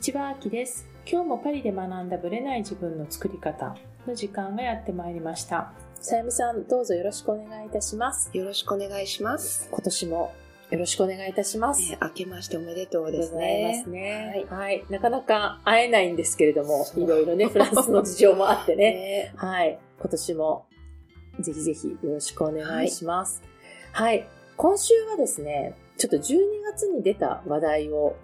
ちは、あきです。今日もパリで学んだブレない自分の作り方の時間がやってまいりました。さゆみさん、どうぞよろしくお願いいたします。よろしくお願いします。今年もよろしくお願いいたします。えー明けましておめでとうですございまねす。ね。はい。なかなか会えないんですけれども、いろいろね、フランスの事情もあってね。ねはい。今年もぜひぜひよろしくお願いします。はい。今週はですね、ちょっと12月に出た話題を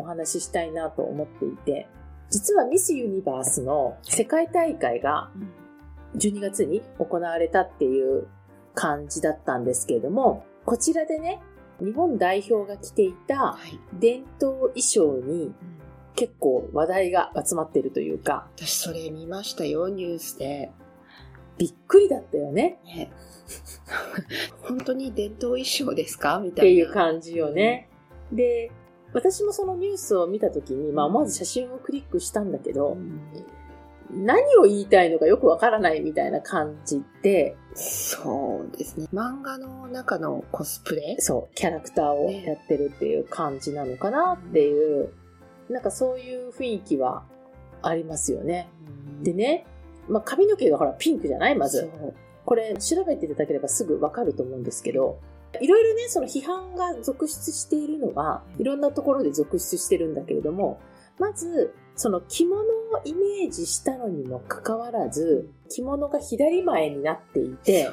お話ししたいなと思っていて、実はミス・ユニバースの世界大会が12月に行われたっていう感じだったんですけれども、こちらでね、日本代表が着ていたはい。伝統衣装に結構話題が集まっているというか、私それ見ましたよ、ニュースで。びっくりだったよねね、本当に伝統衣装ですか？みったていな。いう感じよね。で、私もそのニュースを見たときに、まあ思わず写真をクリックしたんだけど、何を言いたいのかよくわからないみたいな感じで、そうですね。漫画の中のコスプレ？そう、キャラクターをやってるっていう感じなのかなっていう、なんかそういう雰囲気はありますよね。でね、まあ髪の毛がほらピンクじゃない？まず。これ調べていただければすぐわかると思うんですけど、いろいろね、その批判が続出しているのは、いろんなところで続出してるんだけれども、まず、その着物をイメージしたのにもかかわらず、着物が左前になっていて、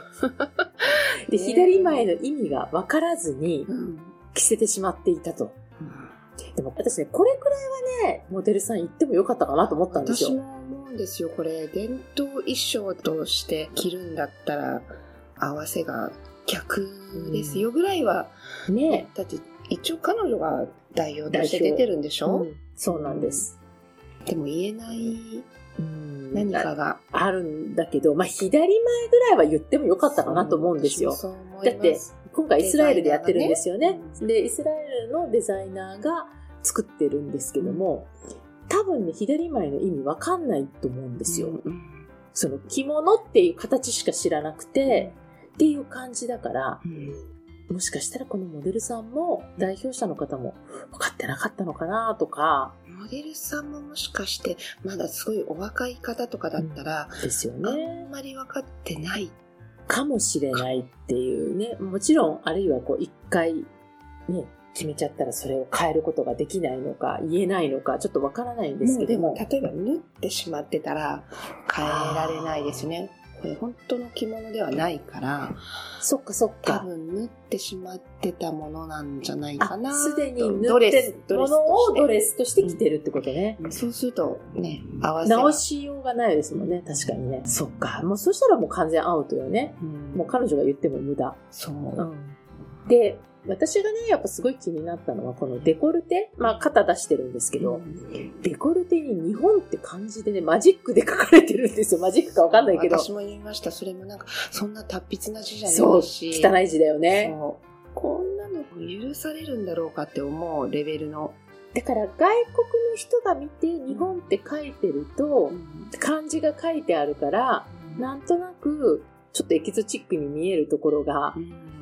で、ね左前の意味がわからずにうん着せてしまっていたと。でも私ね、これくらいはね、モデルさん言ってもよかったかなと思ったんですよ。私も思うんですよ。これ、伝統衣装として着るんだったら、合わせが逆ですよぐらいは、ねだって一応彼女が代表として出てるんでしょ、うんそうなんです。でも言えないうん何かが。あるんだけど、まあ、左前ぐらいは言ってもよかったかなと思うんですよ。だって今回イスラエルでやってるんですよね。ねで、イスラエルのデザイナーが作ってるんですけども、多分ね、左前の意味わかんないと思うんですよ。うんその着物っていう形しか知らなくて、っていう感じだから、もしかしたらこのモデルさんも代表者の方も分かってなかったのかなとか、モデルさんももしかして、まだすごいお若い方とかだったら、ですよあね。んまり分かってない。かもしれないっていうね。もちろん、あるいはこう、一回、ね、決めちゃったらそれを変えることができないのか、言えないのか、ちょっとわからないんですけども。も、例えば縫ってしまってたら、変えられないですね。これ本当の着物ではないから、そっかそっ多か。分縫ってしまってたものなんじゃないかな。すでに塗ドレってス、るものをドレススとして着てるってことね。として。そうするとね、合わせが直しようがないですもんね、確かにね。そっか。もうそしたらもう完全アウトよね。うんもう彼女が言っても無駄。そう。うん。で、私がね、やっぱすごい気になったのは、このデコルテ。まあ、肩出してるんですけど、デコルテに日本って漢字でね、マジックで書かれてるんですよ。マジックかわかんないけど。私も言いました。それもなんか、そんな達筆な字じゃそう、ないし。汚い字だよね。そうこんなの許されるんだろうかって思うレベルの。だから外国の人が見て日本って書いてると、漢字が書いてあるから、なんとなく、ちょっとエキゾチックに見えるところが、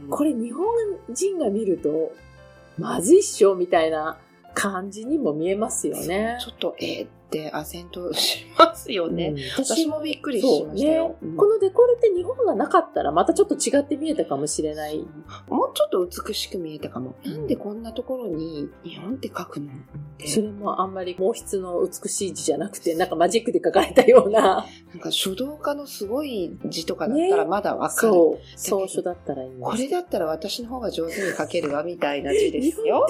これ日本人が見ると、まずいっしょみたいな感じにも見えますよね。ちょっと、えーってアセントしますよね。うん私もびっくりしましたよ。ねうんこのデコルテ日本がなかったらまたちょっと違って見えたかもしれない。もうちょっと美しく見えたかも。なんでこんなところに日本って書くのって。それもあんまり毛筆の美しい字じゃなくて、なんかマジックで書かれたような。なんか書道家のすごい字とかだったらまだわかる。そう。草書だったらいいこれだったら私の方が上手に書けるわみたいな字です日よ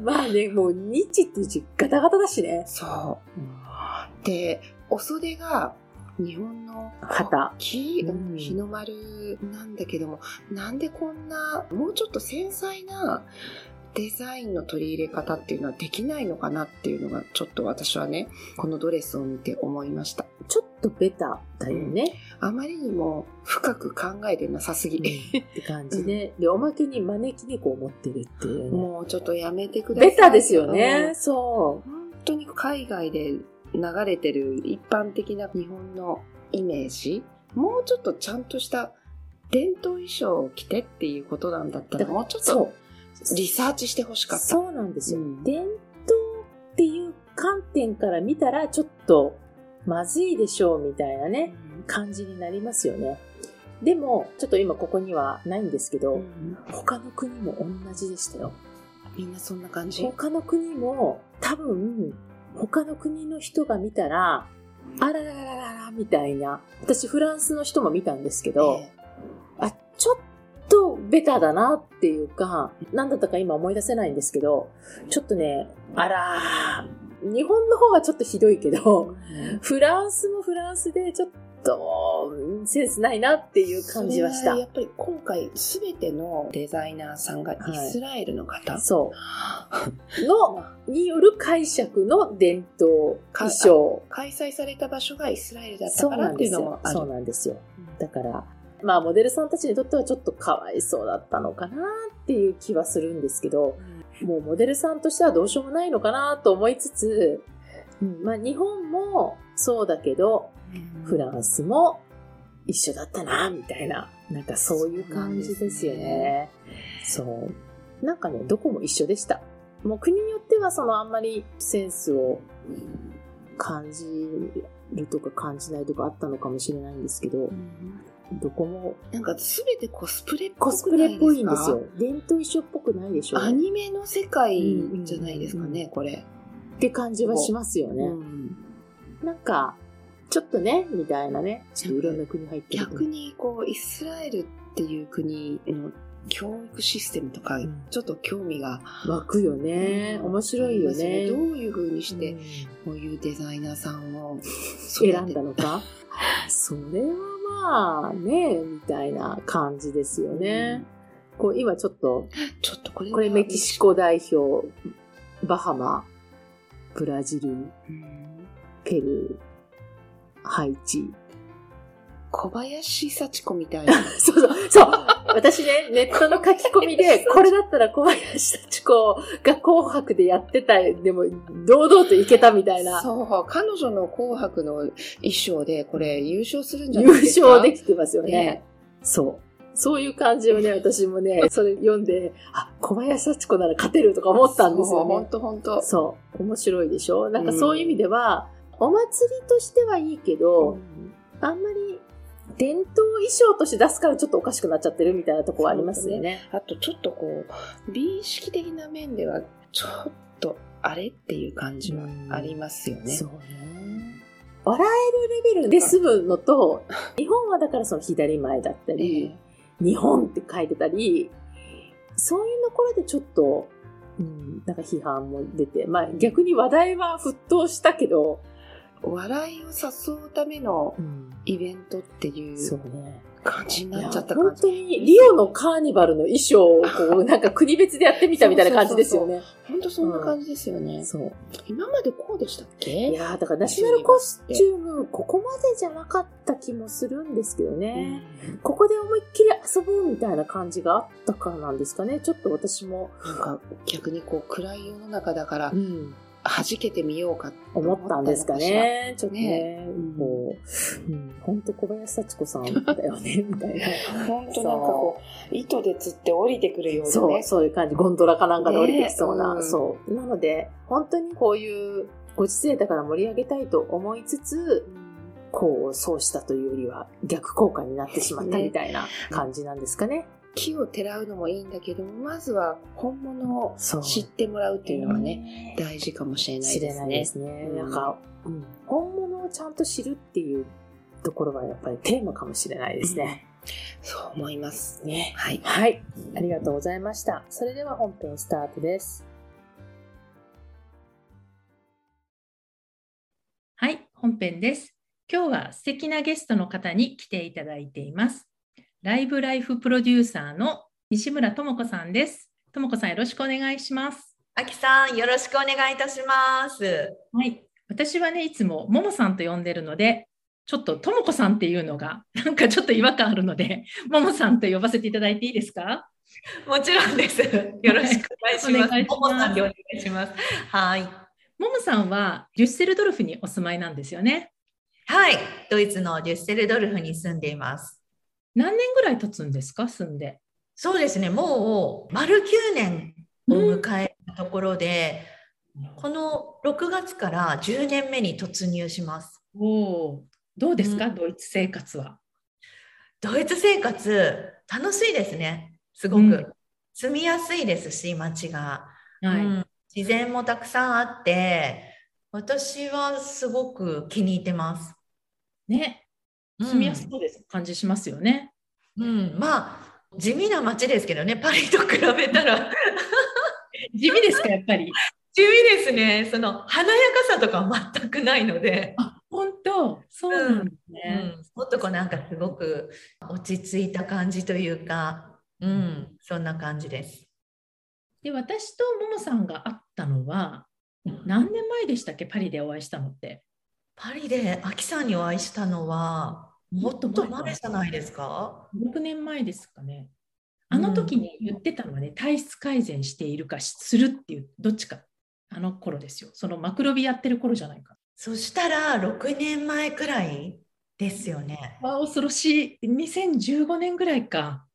まあね、もう日っていう字ガタガタだしね。そう。で、お袖が日本の旗木、うん日の丸なんだけども、なんでこんな、もうちょっと繊細なデザインの取り入れ方っていうのはできないのかなっていうのが、ちょっと私はね、このドレスを見て思いました。ちょっとベタだよね。あまりにも深く考えてなさすぎ。って感じで。で、おまけに招き猫を持ってるっていうね。もうちょっとやめてください。ベタですようね。んそ本当に海外で流れてる一般的な日本のイメージもうちょっとちゃんとした伝統衣装を着てっていうことなんだったらもうちょっそとう。リサーチしてほしかった。そうなんですよ。うん伝統っていう観点から見たらちょっとまずいでしょうみたいなね、感じになりますよね。でも、ちょっと今ここにはないんですけど、他の国も同じでしたよ。みんなそんな感じ他の国も多分、他の国の人が見たら、あらららららみたいな。私フランスの人も見たんですけど、えあ、ちょっとベタだなっていうか、何だったか今思い出せないんですけど、ちょっとね、あらー、日本の方はちょっとひどいけど、フランスもフランスでちょっとうんセンスないなっていう感じはしたや。っぱり今回すべてのデザイナーさんがイスラエルの方、そう。の、による解釈の伝統衣装。開催された場所がイスラエルだったからってい。うのもある。そうなんですよ。だから、まあ、モデルさんたちにとってはちょっとかわいそうだったのかなっていう気はするんですけど、もうモデルさんとしてはどうしようもないのかなと思いつつ、うんまあ、日本もそうだけど、フランスも一緒だったな、みたいな、なんかそういう感じですよね。そう。なんかね、どこも一緒でした。もう国によってはそのあんまりセンスを感じるとか感じないとかあったのかもしれないんですけどう、んどこもなんかすべてコスプレっぽコくスプレっぽいんなですよ。伝統衣装っぽくないでしょアニメの世界じゃないですかね、うんこれ。って感じはしますよね。うんなんか、ちょっとね、みたいなね。ちょっといろんな国入ってる逆にこうイスラエルっていう国の教育システムとかうんちょっと興味が、湧くよね。面白いよね。どういう風にしてうんこういうデザイナーさんを選んだのか？それはまあね、みたいな感じですよね。こう今ちょっと、ちょっとこれはこれメキシコ代表、バハマ、ブラジル、うんペルー、ハイチ。小林幸子みたいな。そうそう、そう。私ね、ネットの書き込みで、これだったら小林幸子が紅白でやってた、でも、堂々といけたみたいな。そう、彼女の紅白の衣装でこれ優勝するんじゃない優ですか？勝できてますよね。ねそう。そういう感じをね、私もね、それ読んで、あ、小林幸子なら勝てるとか思ったんですよ本ね。当本当。そう。面白いでしょ？なんかそういう意味では、お祭りとしてはいいけど、あんまり伝統衣装として出すからちょっとおかしくなっちゃってるみたいなとこはありますよね。あとちょっとこう、美意識的な面ではちょっとあれっていう感じはありますよね。そうね。笑えるレベルで済むのと、日本はだからその左前だったり、え日本って書いてたり、そういうところでちょっと、うん、なんか批判も出て、まあ逆に話題は沸騰したけど、え笑いを誘うためのイベントっていうそうね。感じになっちゃった本。当にリオのカーニバルの衣装をこう、なんか国別でやってみたみたいな感じですよね。本当そんな感じですよね。そう。今までこうでしたっけ？いやーだからナショナルコスチューム、ここまでじゃなかった気もするんですけどね。ここで思いっきり遊ぼうみたいな感じがあったからなんですかね。ちょっと私も、なんか逆にこう暗い世の中だからうん、弾けてみようかと思ったんですかね。ちょっとね、ねうう、うん、本当小林幸子さんだよね、みたいな。本当なんかこう、糸で釣って降りてくるようなそう、ね。そういう感じ。ゴンドラかなんかで降りてきそうな。ねうんそう。なので、本当にこういうご時世だから盛り上げたいと思いつつ、こう、そうしたというよりは逆効果になってしまったみたいな感じなんですかね。木をてらうのもいいんだけども、まずは本物を知ってもらうっていうのはね、大事かもしれないですね。ないですね。うんなんか、うん、本物をちゃんと知るっていうところはやっぱりテーマかもしれないですね。そう思います。ね。はい。はい。ありがとうございました。それでは本編スタートです。はい、本編です。今日は素敵なゲストの方に来ていただいています。ライブライフプロデューサーの西村智子さんです。智子さんよろしくお願いします。あきさん、よろしくお願いいたします。はい、私はね、いつもももさんと呼んでるので、ちょっと智子さんっていうのがなんかちょっと違和感あるので、ももさんと呼ばせていただいていいですか？もちろんです。よろしくお願いします。お願いももさんでお願いします。はい。ももさんはデュッセルドルフにお住まいなんですよね。はい。ドイツのデュッセルドルフに住んでいます。何年ぐらい経つんですか、住んで。そうですね。もう丸9年を迎えたところで、この6月から10年目に突入します。おお、どうですか、うんドイツ生活は。ドイツ生活、楽しいですね。すごく。うん住みやすいですし、街が。はい。うん自然もたくさんあって、私はすごく気に入ってます。ね、住みやすそうです、感じしますよね。うん、まあ、地味な街ですけどね、パリと比べたら。地味ですか、やっぱり？地味ですね。その華やかさとかは全くないので。あ、本当、そうなんですうね。ん、もっとこうなんかすごく落ち着いた感じというか、うん、そんな感じです。で、私とももさんが会ったのは、何年前でしたっけ、パリでお会いしたのって。パリでアキさんにお会いしたのは、もっと前じゃないですか？6年前ですかね。あの時に言ってたのはね、体質改善しているかしするっていう、どっちか、あの頃ですよ。そのマクロビやってる頃じゃないか。そしたら6年前くらいですよね。わあ、恐ろしい。2015年ぐらいか。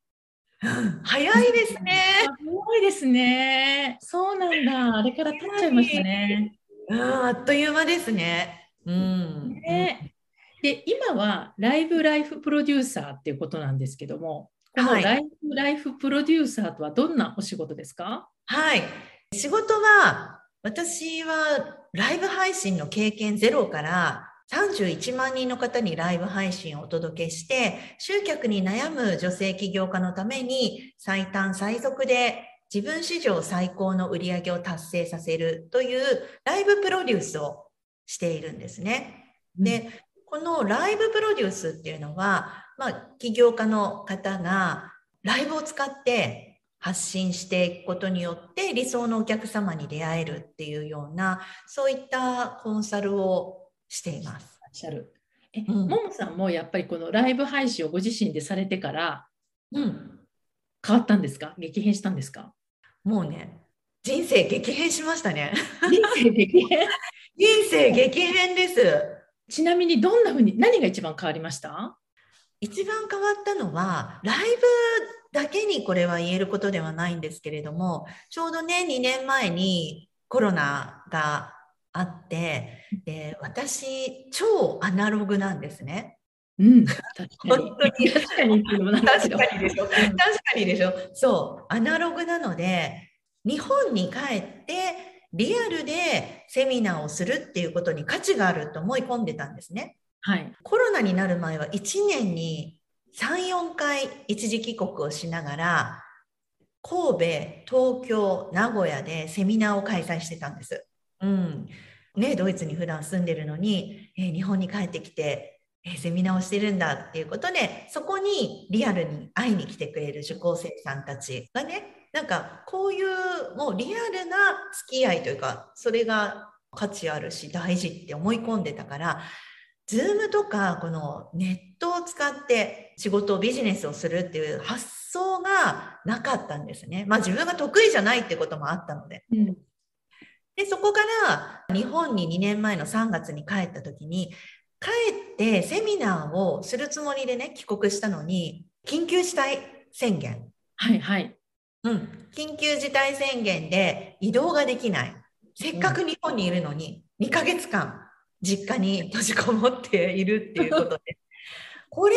うん早いですね。あすごいですね。そうなんだ。あれから経っちゃいましたね。うん、あっという間ですね。うん。ねで、今はライブライフプロデューサーっていうことなんですけども、このはいライブライフプロデューサーとはどんなお仕事ですか？はい。仕事は、私はライブ配信の経験ゼロから31万人の方にライブ配信をお届けして、集客に悩む女性起業家のために最短最速で自分史上最高の売り上げを達成させるというライブプロデュースをしているんですね。で、このライブプロデュースっていうのは、まあ、起業家の方がライブを使って発信していくことによって理想のお客様に出会えるっていうような、そういったコンサルをしています。いらっしゃる。え、うんももさんもやっぱりこのライブ配信をご自身でされてからうん。変わったんですか？激変したんですか？もうね、人生激変しましたね。人生激変？人生激変です。ちなみにどんなふうに、何が一番変わりました？一番変わったのは、ライブだけにこれは言えることではないんですけれども、ちょうどね、2年前にコロナがあって、で私、超アナログなんですね。うん、確か本当に。確かに。確かにでしょ。確かにでしょ。そう、アナログなので、日本に帰ってリアルでセミナーをするっていうことに価値があると思い込んでたんですね。はい。コロナになる前は1年に3、4回一時帰国をしながら、神戸、東京、名古屋でセミナーを開催してたんです。うん。ね、ドイツに普段住んでるのに、えー日本に帰ってきて、えーセミナーをしてるんだっていうことで、そこにリアルに会いに来てくれる受講生さんたちがね、なんかこういうもうリアルな付き合いというか、それが価値あるし大事って思い込んでたから、ズームとかこのネットを使って仕事をビジネスをするっていう発想がなかったんですね。まあ自分が得意じゃないってこともあったので。うん。で、そこから日本に2年前の3月に帰った時に、帰ってセミナーをするつもりでね、帰国したのに、緊急事態宣言。はいはい。うん。緊急事態宣言で移動ができない。せっかく日本にいるのに、2ヶ月間、実家に閉じこもっているっていうことで、これ、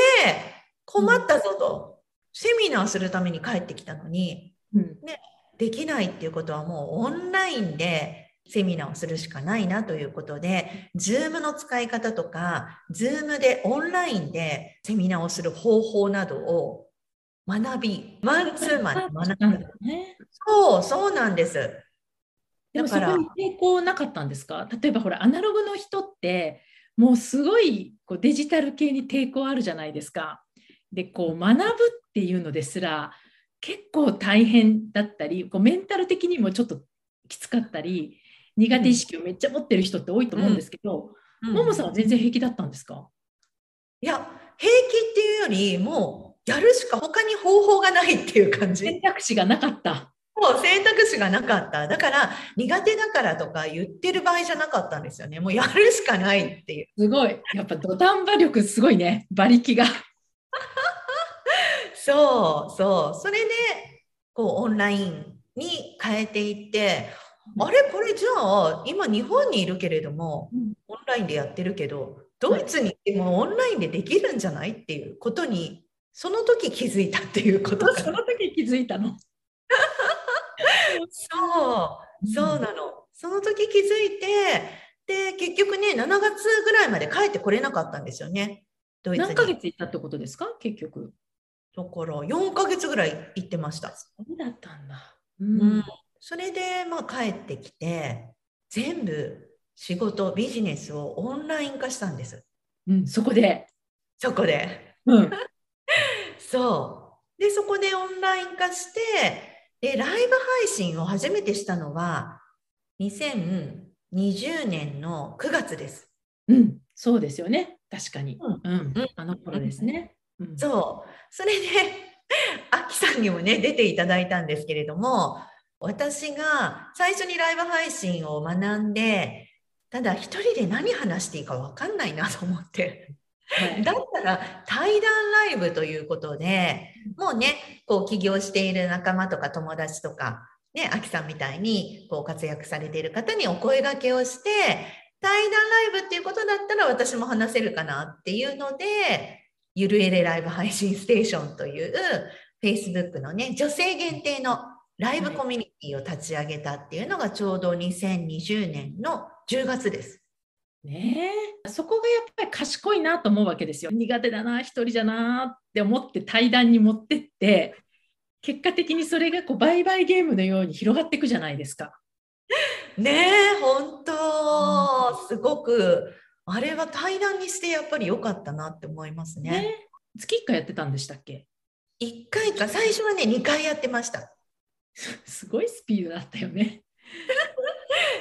困ったぞと。セミナーするために帰ってきたのに、うん。できないっていうことはもうオンラインでセミナーをするしかないなということで、Zoom の使い方とか、Zoom でオンラインでセミナーをする方法などを学び、マンツーマンで学なんんだ。だね。そう、そうなんです。でもそこに抵抗なかったんですか？例えばほらアナログの人ってもうすごいこうデジタル系に抵抗あるじゃないですか。でこう学ぶっていうのですら結構大変だったりこうメンタル的にもちょっときつかったり苦手意識をめっちゃ持ってる人って多いと思うんですけど、うんももさんは全然平気だったんですか？いや、平気っていうより、もうやるしか他に方法がないっていう感じ。選択肢がなかった。もう選択肢がなかった。だから、苦手だからとか言ってる場合じゃなかったんですよね。もうやるしかないっていう。すごい。やっぱ土壇場力すごいね。馬力が。そうそう。それで、こう、オンラインに変えていって、あれこれじゃあ今日本にいるけれども、うんオンラインでやってるけどドイツに行ってもオンラインでできるんじゃないっていうことにその時気づいたっていうことか。その時気づいたの。そう。そうなの。その時気づいてで結局ね7月ぐらいまで帰ってこれなかったんですよね。ドイツに。何ヶ月行ったってことですか？結局。だから4ヶ月ぐらい行ってました。そうだったんだ。ううん、それで、まあ、帰ってきて全部仕事ビジネスをオンライン化したんです。うん、そこで。そこで。うん。そう。でそこでオンライン化してでライブ配信を初めてしたのは2020年の9月です。うん、そうですよね。確かに。うん。うん。うん、あの頃ですね。うん。そう。それで アキさんにもね出ていただいたんですけれども私が最初にライブ配信を学んでただ一人で何話していいか分かんないなと思ってはいだったら対談ライブということでもうねこう起業している仲間とか友達とかねアキさんみたいにこう活躍されている方にお声掛けをして対談ライブっていうことだったら私も話せるかなっていうのでゆるエレライブ配信ステーションという Facebook のね女性限定のライブコミュニティを立ち上げたっていうのがちょうど2020年の10月です。ねえそこがやっぱり賢いなと思うわけですよ。苦手だな、一人じゃなって思って対談に持ってって、結果的にそれがこう売買ゲームのように広がっていくじゃないですか。ねえ本当すごくあれは対談にしてやっぱり良かったなって思いますね。ね月1回やってたんでしたっけ？1回か最初はね2回やってました。すごいスピードだったよね。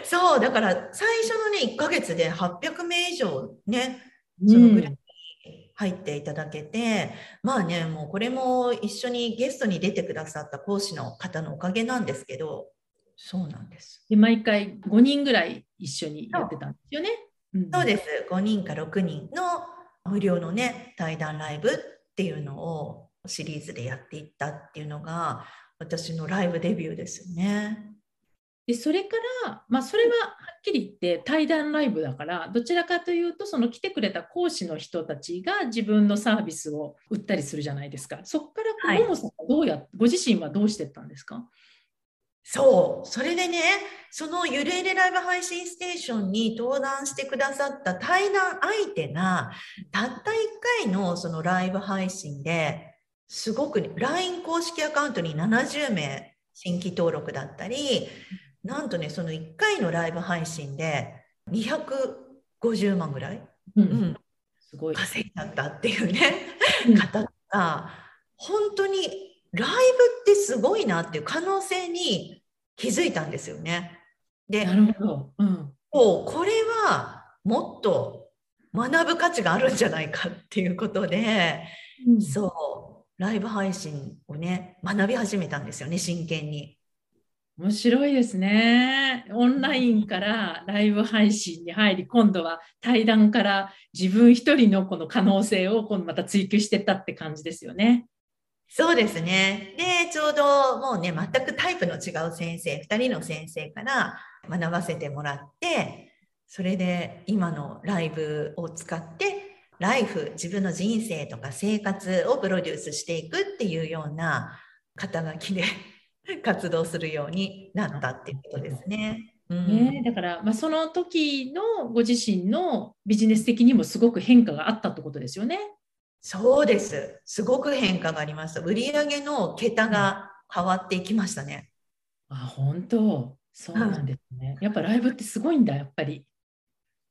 そうだから最初のね1ヶ月で800名以上ねそそのぐらい入っていただけて、まあねもうこれも一緒にゲストに出てくださった講師の方のおかげなんですけどそうなんです。で毎回5人ぐらい一緒にやってたんですよね。んそうです5人か6人の無料のね対談ライブっていうのをシリーズでやっていったっていうのが私のライブデビューですよね。でそれから、まあ、それははっきり言って対談ライブだからどちらかというとその来てくれた講師の人たちが自分のサービスを売ったりするじゃないですか。そこからももさんはどうやご自身はどうしてったんですか？そう、それでね、そのゆるゆるライブ配信ステーションに登壇してくださった対談相手が、たった1回のそのライブ配信で、すごくね LINE 公式アカウントに70名新規登録だったり、なんとね、その1回のライブ配信で250万ぐらい、ううんん、すごい。稼いだったっていうね。うん方が本当にライブってすごいなっていう可能性に気づいたんですよね。でなるほど。うん。こうこれはもっと学ぶ価値があるんじゃないかっていうことでそうライブ配信をね学び始めたんですよね真剣に。面白いですね。オンラインからライブ配信に入り、今度は対談から自分一人のこの可能性を今度また追求してったって感じですよね。そうですね。で、ちょうどもうね、全くタイプの違う先生、2人の先生から学ばせてもらって、それで今のライブを使って、ライフ、自分の人生とか生活をプロデュースしていくっていうような肩書きで 活動するようになったっていうことですね。うんねだから、まあ、その時のご自身のビジネス的にもすごく変化があったってことですよね。そうです。すごく変化がありました。売上の桁が変わっていきましたね。あ、本当。そうなんですね。やっぱライブってすごいんだ、やっぱり。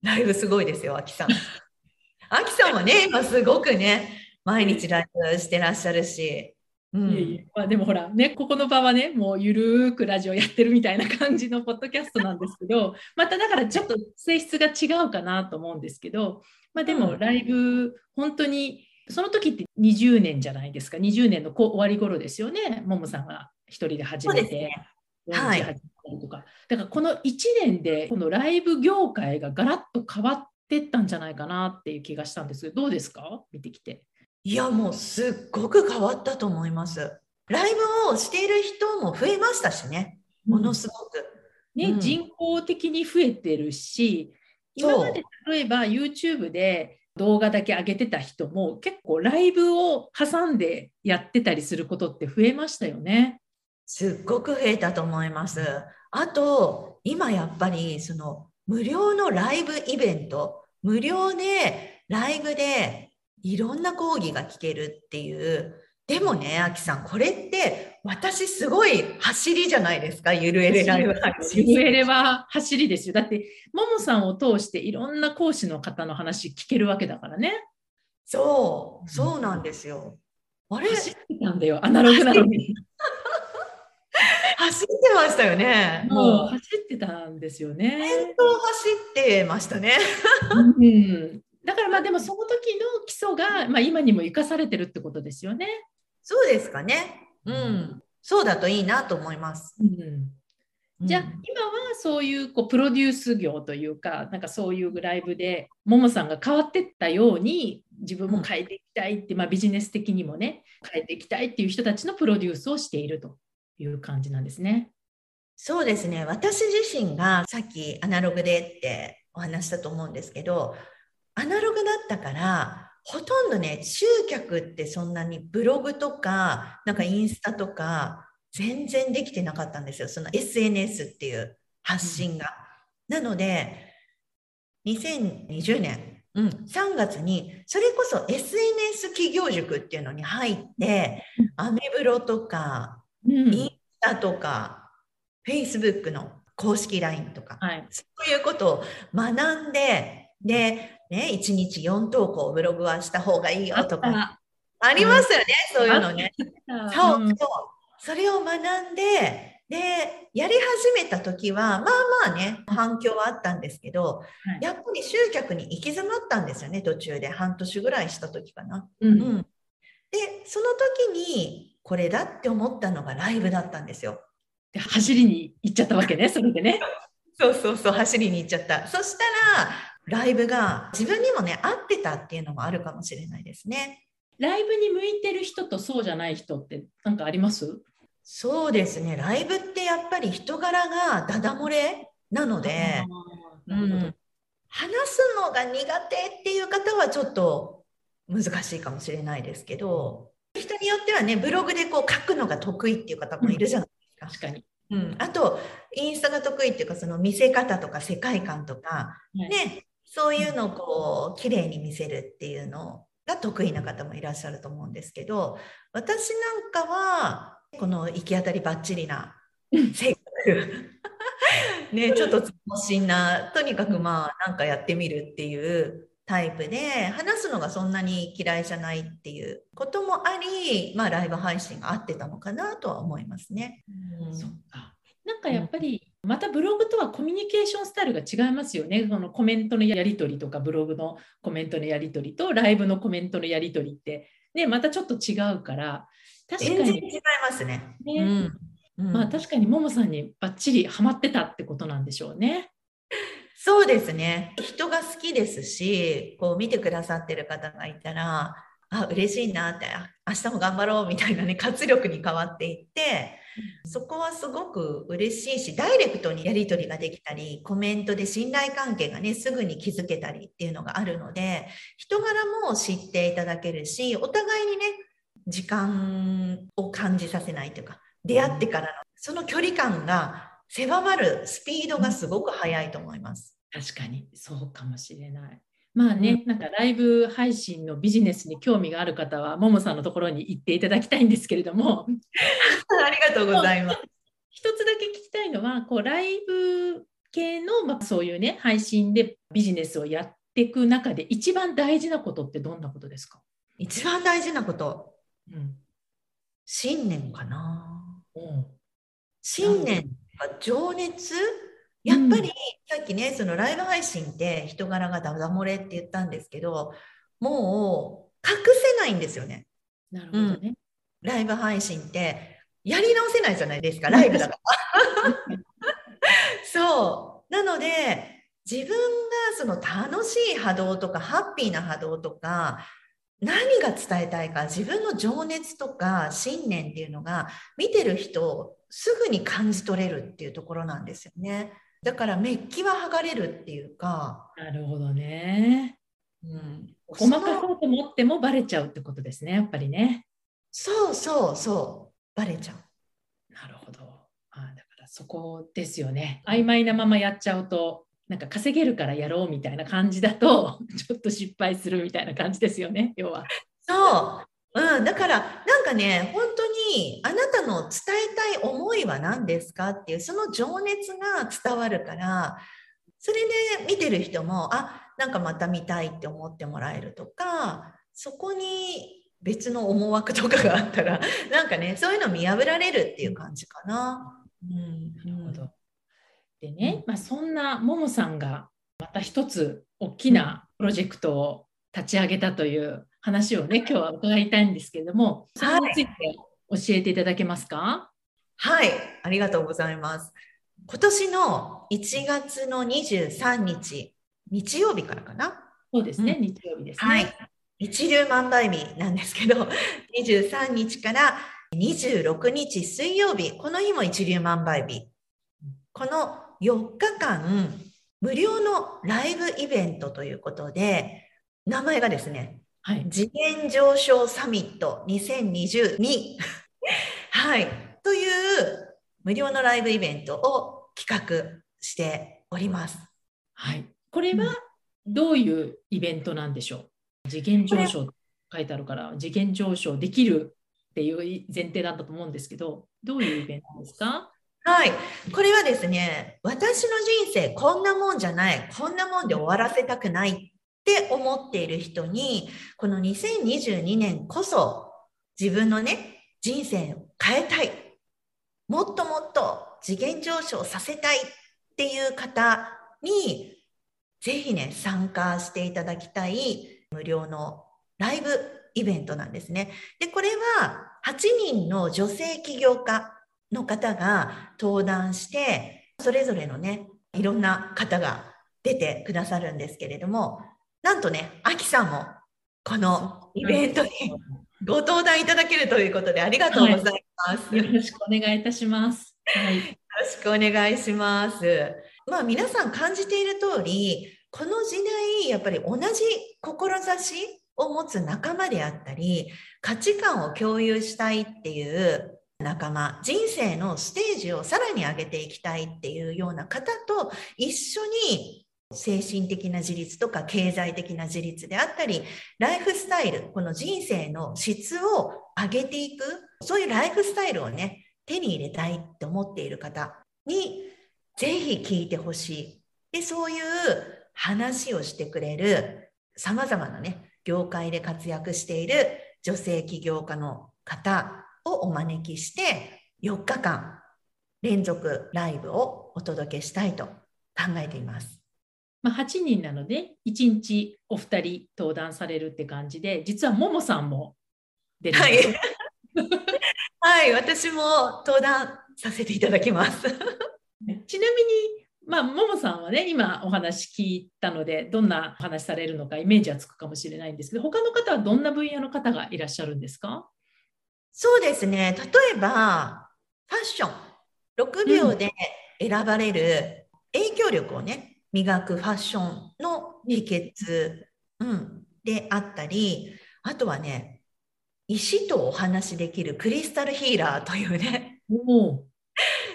ライブすごいですよ、アキさん。アキさんはね、今すごくね、毎日ライブしてらっしゃるし。うん。いえいえ。まあ、でもほらねここの場はねもうゆるーくラジオやってるみたいな感じのポッドキャストなんですけど まただからちょっと性質が違うかなと思うんですけど、まあ、でもうん。ライブ本当にその時って20年じゃないですか？20年の終わり頃ですよね？ももさんが一人で始めて。はい。48始めたりとか。だからこの1年でこのライブ業界がガラッと変わってったんじゃないかなっていう気がしたんです。けどどうですか？見てきて。いや、もうすっごく変わったと思います。ライブをしている人も増えましたしね、ものすごく。ね、うん人口的に増えてるし、今まで例えば YouTube で動画だけ上げてた人も結構ライブを挟んでやってたりすることって増えましたよね。すっごく増えたと思います。あと、今やっぱりその無料のライブイベント、無料でライブでいろんな講義が聞けるっていう。でもね、アキさん、これって私すごい走りじゃないですか、ゆるえれライブ配信。ゆえれは走りですよ。だって、ももさんを通していろんな講師の方の話聞けるわけだからね。そう、そうなんですよ。あれ、走ってたんだよ、アナログなのに。走ってましたよね。もうもう、走ってたんですよね。先頭走ってましたね。うん、だからまあでもその時の基礎が、まあ、今にも生かされてるってことですよね。そうですかね。うん。そうだといいなと思います。うんじゃあうん今はそういうこうプロデュース業というかなんかそういうライブでももさんが変わってったように自分も変えていきたいって、まあ、ビジネス的にもね変えていきたいっていう人たちのプロデュースをしているという感じなんですね。そうですね。私自身がさっきアナログでってお話したと思うんですけど、アナログだったから、ほとんどね、集客ってそんなにブログとか、なんかインスタとか、全然できてなかったんですよ。その SNS っていう発信が。なので、2020年、うん、3月に、それこそ SNS 企業塾っていうのに入って、アメブロとか、うんインスタとか、Facebook の公式 LINE とか、はい、そういうことを学んで、で、ね、1日4投稿ブログはした方がいいよとか、ありますよね、そういうのね。そう、うんそう。それを学んで、で、やり始めた時は、まあまあね、反響はあったんですけど、いやっぱり集客に行き詰まったんですよね、途中で。半年ぐらいした時かな。ううんん。で、その時に、これだって思ったのがライブだったんですよ。で走りに行っちゃったわけねそれでね。そうそうそう、走りに行っちゃった。そしたら、ライブが自分にもね、合ってたっていうのもあるかもしれないですね。ライブに向いてる人とそうじゃない人って何かあります？そうですね、ライブってやっぱり人柄がダダ漏れなので、なうん話すのが苦手っていう方はちょっと難しいかもしれないですけど、人によってはね、ブログでこう書くのが得意っていう方もいるじゃないですか。確かに。うん、あと、インスタが得意っていうか、その見せ方とか世界観とか、はいね、そういうのをこう、綺麗に見せるっていうのが得意な方もいらっしゃると思うんですけど、私なんかは、この行き当たりばっちりな性格、ね、ちょっとつもしんな、とにかくまあ、なんかやってみるっていうタイプで、話すのがそんなに嫌いじゃないっていうこともあり、まあ、ライブ配信が合ってたのかなとは思いますね。うんそっか。なんかやっぱり、またブログとはコミュニケーションスタイルが違いますよね。そのコメントのやり取りとか、ブログのコメントのやり取りと、ライブのコメントのやり取りって、ね、またちょっと違うから、確かに、全然違いますね。ねうんうんまあ確かにももさんにバッチリハマってたってことなんでしょうね。そうですね。人が好きですし、こう見てくださってる方がいたら、あ、嬉しいなって、あ明日も頑張ろうみたいなね、活力に変わっていって、そこはすごく嬉しいし、ダイレクトにやり取りができたり、コメントで信頼関係がね、すぐに築けたりっていうのがあるので、人柄も知っていただけるし、お互いにね、時間を感じさせないというか、出会ってからのその距離感が狭まるスピードがすごく速いと思います。確かにそうかもしれない。まあね、なんかライブ配信のビジネスに興味がある方は、ももさんのところに行っていただきたいんですけれども、ありがとうございます。一つだけ聞きたいのは、こうライブ系の、まあ、そういうね、配信でビジネスをやっていく中で、一番大事なことってどんなことですか、一番大事なこと、うん。信念かな。うん。信念か情熱やっぱりさっきね、そのライブ配信って人柄がダダ漏れって言ったんですけど、もう隠せないんですよね。なるほどね。ライブ配信ってやり直せないじゃないですか、ライブだから。そう。なので、自分がその楽しい波動とか、ハッピーな波動とか、何が伝えたいか、自分の情熱とか信念っていうのが、見てる人すぐに感じ取れるっていうところなんですよね。だからメッキは剥がれるっていうか。なるほどね。うん、ごまかそうと思ってもバレちゃうってことですね、やっぱりね。そうそうそう、バレちゃう。なるほど。あだからそこですよね。曖昧なままやっちゃうと、なんか稼げるからやろうみたいな感じだと、ちょっと失敗するみたいな感じですよね、要は。そう。うん、だからなんかね本当にあなたの伝えたい思いは何ですかっていうその情熱が伝わるからそれで見てる人もあなんかまた見たいって思ってもらえるとかそこに別の思惑とかがあったら なんかねそういうの見破られるっていう感じかな。うん、なるほど。でね、まあ、そんなももさんがまた一つ大きなプロジェクトを立ち上げたという話をね、今日は伺いたいんですけれども、それについて教えていただけますか？はい、ありがとうございます。今年の1月の23日、日曜日からかな？そうですね、うん、日曜日ですね。はい。一粒万倍日なんですけど、23日から26日水曜日、この日も一粒万倍日。この4日間、無料のライブイベントということで、名前がですね、はい、次元上昇サミット2022 はい、という無料のライブイベントを企画しております。はい、これはどういうイベントなんでしょう？次元上昇書いてあるから次元上昇できるっていう前提だったと思うんですけどどういうイベントですか？はい。これはですね、私の人生こんなもんじゃない、こんなもんで終わらせたくないって思っている人に、この2022年こそ自分のね、人生を変えたい。もっともっと次元上昇させたいっていう方に、ぜひね、参加していただきたい無料のライブイベントなんですね。で、これは8人の女性起業家の方が登壇して、それぞれのね、いろんな方が出てくださるんですけれども、なんとね、アキさんもこのイベントにご登壇いただけるということでありがとうございます。はい、よろしくお願いいたします。はい、よろしくお願いします。まあ皆さん感じている通り、この時代やっぱり同じ志を持つ仲間であったり、価値観を共有したいっていう仲間、人生のステージをさらに上げていきたいっていうような方と一緒に精神的な自立とか経済的な自立であったり、ライフスタイル、この人生の質を上げていく、そういうライフスタイルをね、手に入れたいって思っている方に、ぜひ聞いてほしい。で、そういう話をしてくれる、様々なね、業界で活躍している女性起業家の方をお招きして、4日間連続ライブをお届けしたいと考えています。まあ、8人なので1日お二人登壇されるって感じで実はももさんも出るはい、はい、私も登壇させていただきます。ちなみにまあ、ももさんはね、今お話聞いたので、どんなお話されるのかイメージはつくかもしれないんですけど、他の方はどんな分野の方がいらっしゃるんですか？そうですね。例えば、ファッション。6秒で選ばれる影響力をね、磨くファッションの秘訣、うん、であったり、あとはね、石とお話しできるクリスタルヒーラーというね、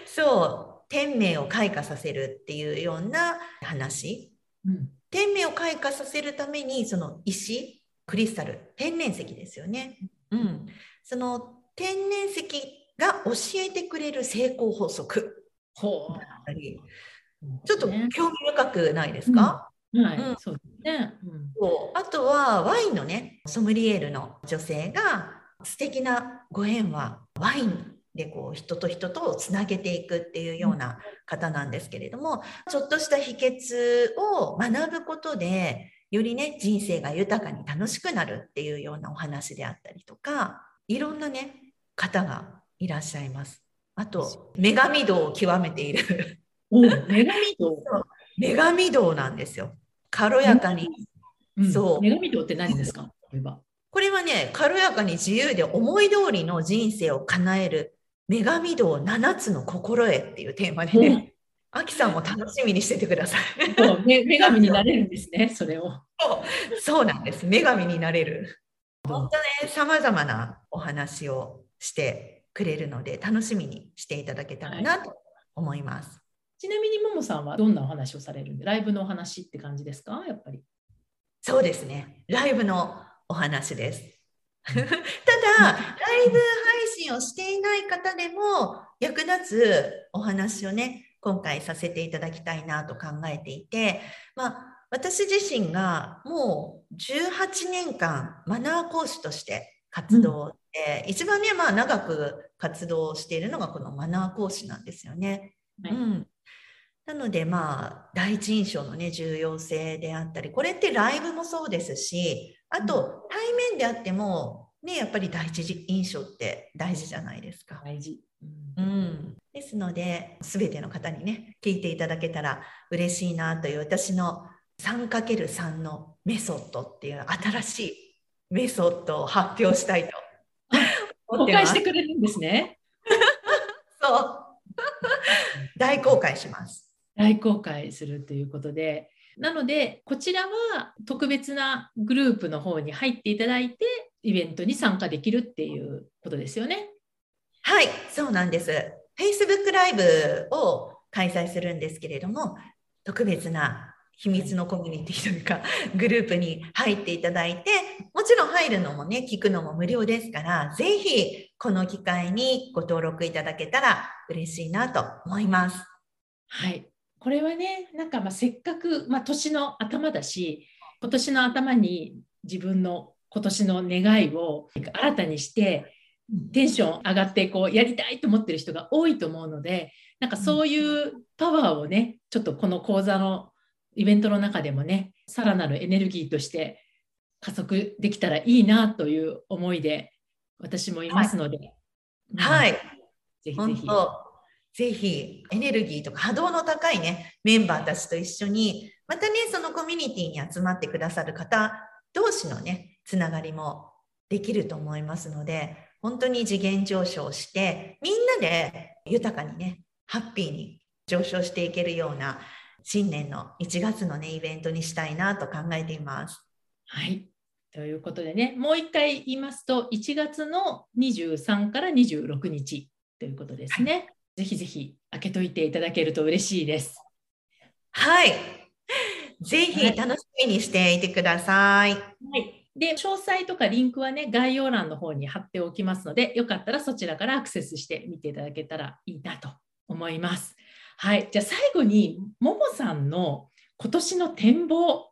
そう、天命を開花させるっていうような話。うん、天命を開花させるために、その石、クリスタル、天然石ですよね。うん。その天然石が教えてくれる成功法則。ほう。ちょっと興味深くないですか、うん、はい、うん、そうですね、うん、あとはワインのねソムリエールの女性が素敵なご縁はワインでこう人と人とつなげていくっていうような方なんですけれども、ちょっとした秘訣を学ぶことでよりね人生が豊かに楽しくなるっていうようなお話であったりとかいろんなね方がいらっしゃいます。あと女神道を極めている。お女神道女神道なんですよ。軽やかに。うん、そう。女神道って何ですか？これはね、軽やかに自由で思い通りの人生を叶える女神道7つの心得っていうテーマでね、あきさんも楽しみにしててください。そう女神になれるんですね、それを。そうそうなんです。女神になれる。本当ね、さまざまなお話をしてくれるので、楽しみにしていただけたらなと思います。ちなみにももさんはどんなお話をされるんで、ライブのお話って感じですか、やっぱり。そうですね。ライブのお話です。ただ、ライブ配信をしていない方でも役立つお話をね、今回させていただきたいなと考えていて、まあ、私自身がもう18年間マナー講師として活動して、うん、一番ね、まあ、長く活動しているのがこのマナー講師なんですよね。はい、うんなので、まあ、第一印象のね、重要性であったり、これってライブもそうですし、あと、対面であっても、ね、やっぱり第一印象って大事じゃないですか。大事。うん、うん、ですので、すべての方にね、聞いていただけたら嬉しいなという、私の 3×3 のメソッドっていう新しいメソッドを発表したいと 公開してくれるんですね。そう。大公開します。大公開するということで、なので、こちらは特別なグループの方に入っていただいて、イベントに参加できるっていうことですよね。はい、そうなんです。Facebook ライブを開催するんですけれども、特別な秘密のコミュニティというか、グループに入っていただいて、もちろん入るのもね、聞くのも無料ですから、ぜひこの機会にご登録いただけたら嬉しいなと思います。はい。これはね、なんかまあせっかく、まあ、年の頭だし、今年の頭に自分の今年の願いを新たにして、テンション上がってこうやりたいと思ってる人が多いと思うので、なんかそういうパワーをね、ちょっとこの講座のイベントの中でもね、さらなるエネルギーとして加速できたらいいなという思いで私もいますので、はい、うん、ぜひぜひ。ぜひエネルギーとか波動の高いね、メンバーたちと一緒に、またね、そのコミュニティに集まってくださる方同士のね、つながりもできると思いますので、本当に次元上昇して、みんなで豊かにね、ハッピーに上昇していけるような新年の1月のね、イベントにしたいなと考えています。はい。ということでね、もう一回言いますと、1月の23から26日ということですね。はいぜひぜひ開けといていただけると嬉しいです。はい。ぜひ楽しみにしていてください。はい。で、詳細とかリンクはね、概要欄の方に貼っておきますので、よかったらそちらからアクセスして見ていただけたらいいなと思います。はい。じゃあ最後に、ももさんの今年の展望、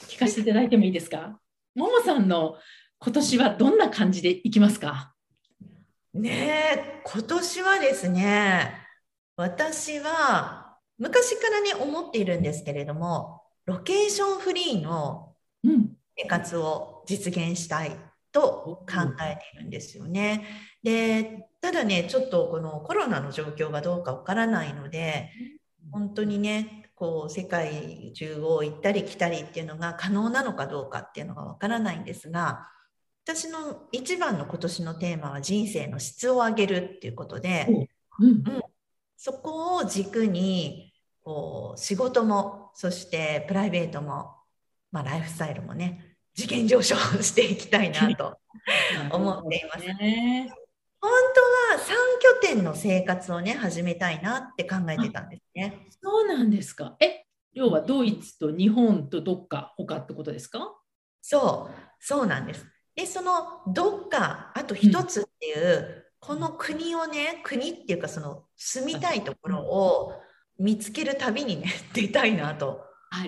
聞かせていただいてもいいですか？ももさんの今年はどんな感じでいきますか？ねえ、今年はですね、私は昔からね、思っているんですけれども、ロケーションフリーの生活を実現したいと考えているんですよね。で、ただね、ちょっとこのコロナの状況がどうかわからないので、本当にね、こう世界中を行ったり来たりっていうのが可能なのかどうかっていうのがわからないんですが、私の一番の今年のテーマは人生の質を上げるっていうことで、うんうん、そこを軸にこう仕事もそしてプライベートも、まあ、ライフスタイルもね次元上昇していきたいなと 思っています。ね、本当は3拠点の生活をね始めたいなって考えてたんですね。そうなんですか。え要はドイツと日本とどっか他ってことですか？そうそうなんです。でそのどっかあと一つっていう、うん、この国をね国っていうかその住みたいところを見つけるたびにね出たいなと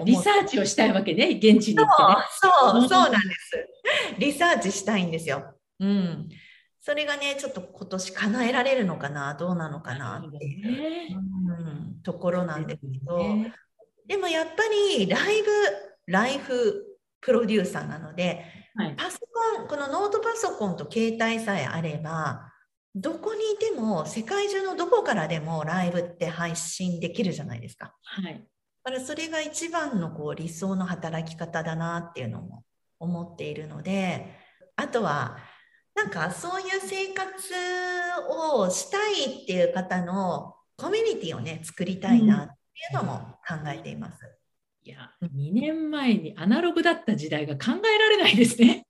リサーチをしたいわけね現地に行って、ね、そうそうそうなんです。リサーチしたいんですよ。うん。それがねちょっと今年叶えられるのかなどうなのかなっていう、うん、ところなんですけど、ね、でもやっぱりライブライフプロデューサーなので、はい、パソコンこのノートパソコンと携帯さえあればどこにいても世界中のどこからでもライブって配信できるじゃないですか。はい、だからそれが一番のこう理想の働き方だなっていうのも思っているのであとはなんかそういう生活をしたいっていう方のコミュニティをね作りたいなっていうのも考えています。いや、2年前にアナログだった時代が考えられないですね。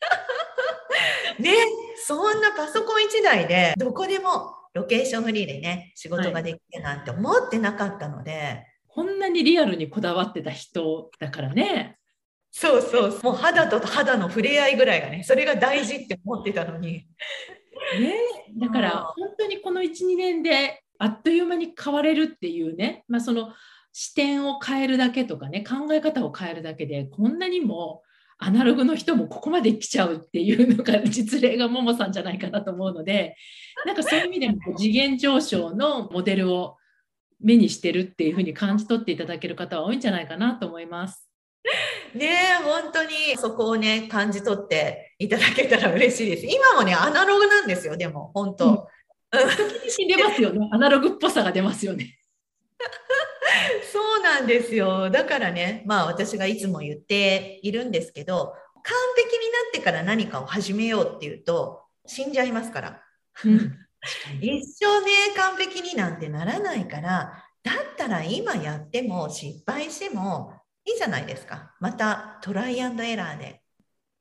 ね、そんなパソコン1台でどこでもロケーションフリーでね仕事ができるなんて思ってなかったので、はい、こんなにリアルにこだわってた人だからね。そうそうもう肌と肌の触れ合いぐらいがねそれが大事って思ってたのに。ね、だから本当にこの12年であっという間に変われるっていうね、まあ、その視点を変えるだけとかね考え方を変えるだけでこんなにもアナログの人もここまで来ちゃうっていうのが実例がももさんじゃないかなと思うのでなんかそういう意味でも次元上昇のモデルを目にしてるっていうふうに感じ取っていただける方は多いんじゃないかなと思います。ね本当にそこをね感じ取っていただけたら嬉しいです。今もねアナログなんですよでも本当。うん、時々出ますよねアナログっぽさが出ますよね。そうなんですよ。だからね、まあ私がいつも言っているんですけど、完璧になってから何かを始めようっていうと、死んじゃいますから。うん、一生ね、完璧になんてならないから、だったら今やっても失敗してもいいじゃないですか。またトライアンドエラーで。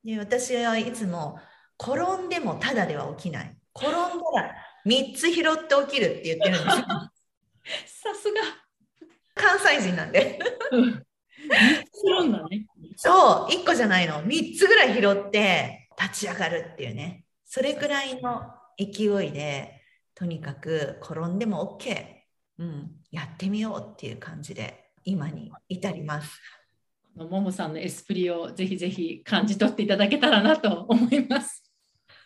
で私はいつも転んでもただでは起きない。転んだら3つ拾って起きるって言ってるんですよ。さすが。関西人なんで。拾うんだね。そう、1個じゃないの。3つぐらい拾って立ち上がるっていうね。それくらいの勢いで、とにかく転んでも OK。うん、やってみようっていう感じで、今に至ります。ももさんのエスプリをぜひぜひ感じ取っていただけたらなと思います。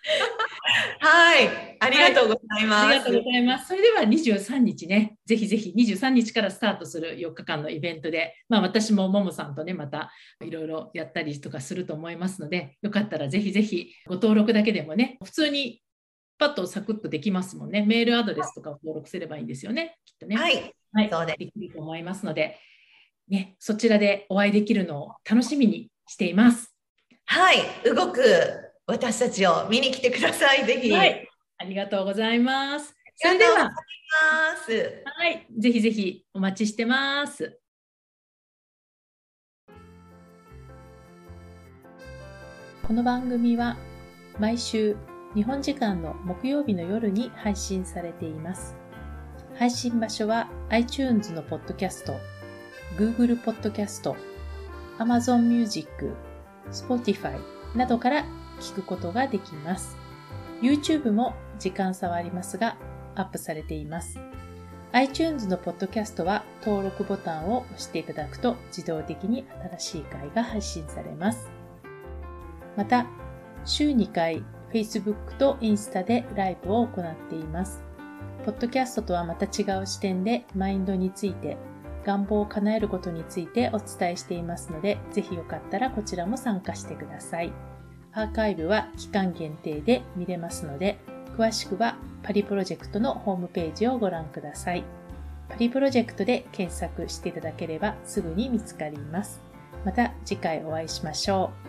はい、ありがとうございます、はい、ありがとうございます。それでは23日ね、ぜひぜひ23日からスタートする4日間のイベントで、まあ私もももさんとね、またいろいろやったりとかすると思いますので、よかったらぜひぜひご登録だけでもね、普通にパッとサクッとできますもんね。メールアドレスとかを登録すればいいんですよね、きっとね。はい、はい、そうでできると思いますので、ね、そちらでお会いできるのを楽しみにしています。はい、動く私たちを見に来てください、ぜひ。はい、ありがとうございます。それでは、はい、ぜひぜひお待ちしてます。この番組は毎週日本時間の木曜日の夜に配信されています。配信場所は iTunes のポッドキャスト、Google ポッドキャスト、Amazon Music、Spotify などから聞くことができます。YouTube も時間差はありますが、アップされています。iTunes のポッドキャストは登録ボタンを押していただくと自動的に新しい回が配信されます。また、週2回 Facebook とインスタでライブを行っています。ポッドキャストとはまた違う視点でマインドについて、願望を叶えることについてお伝えしていますので、ぜひよかったらこちらも参加してください。アーカイブは期間限定で見れますので、詳しくはパリプロジェクトのホームページをご覧ください。パリプロジェクトで検索していただければすぐに見つかります。また次回お会いしましょう。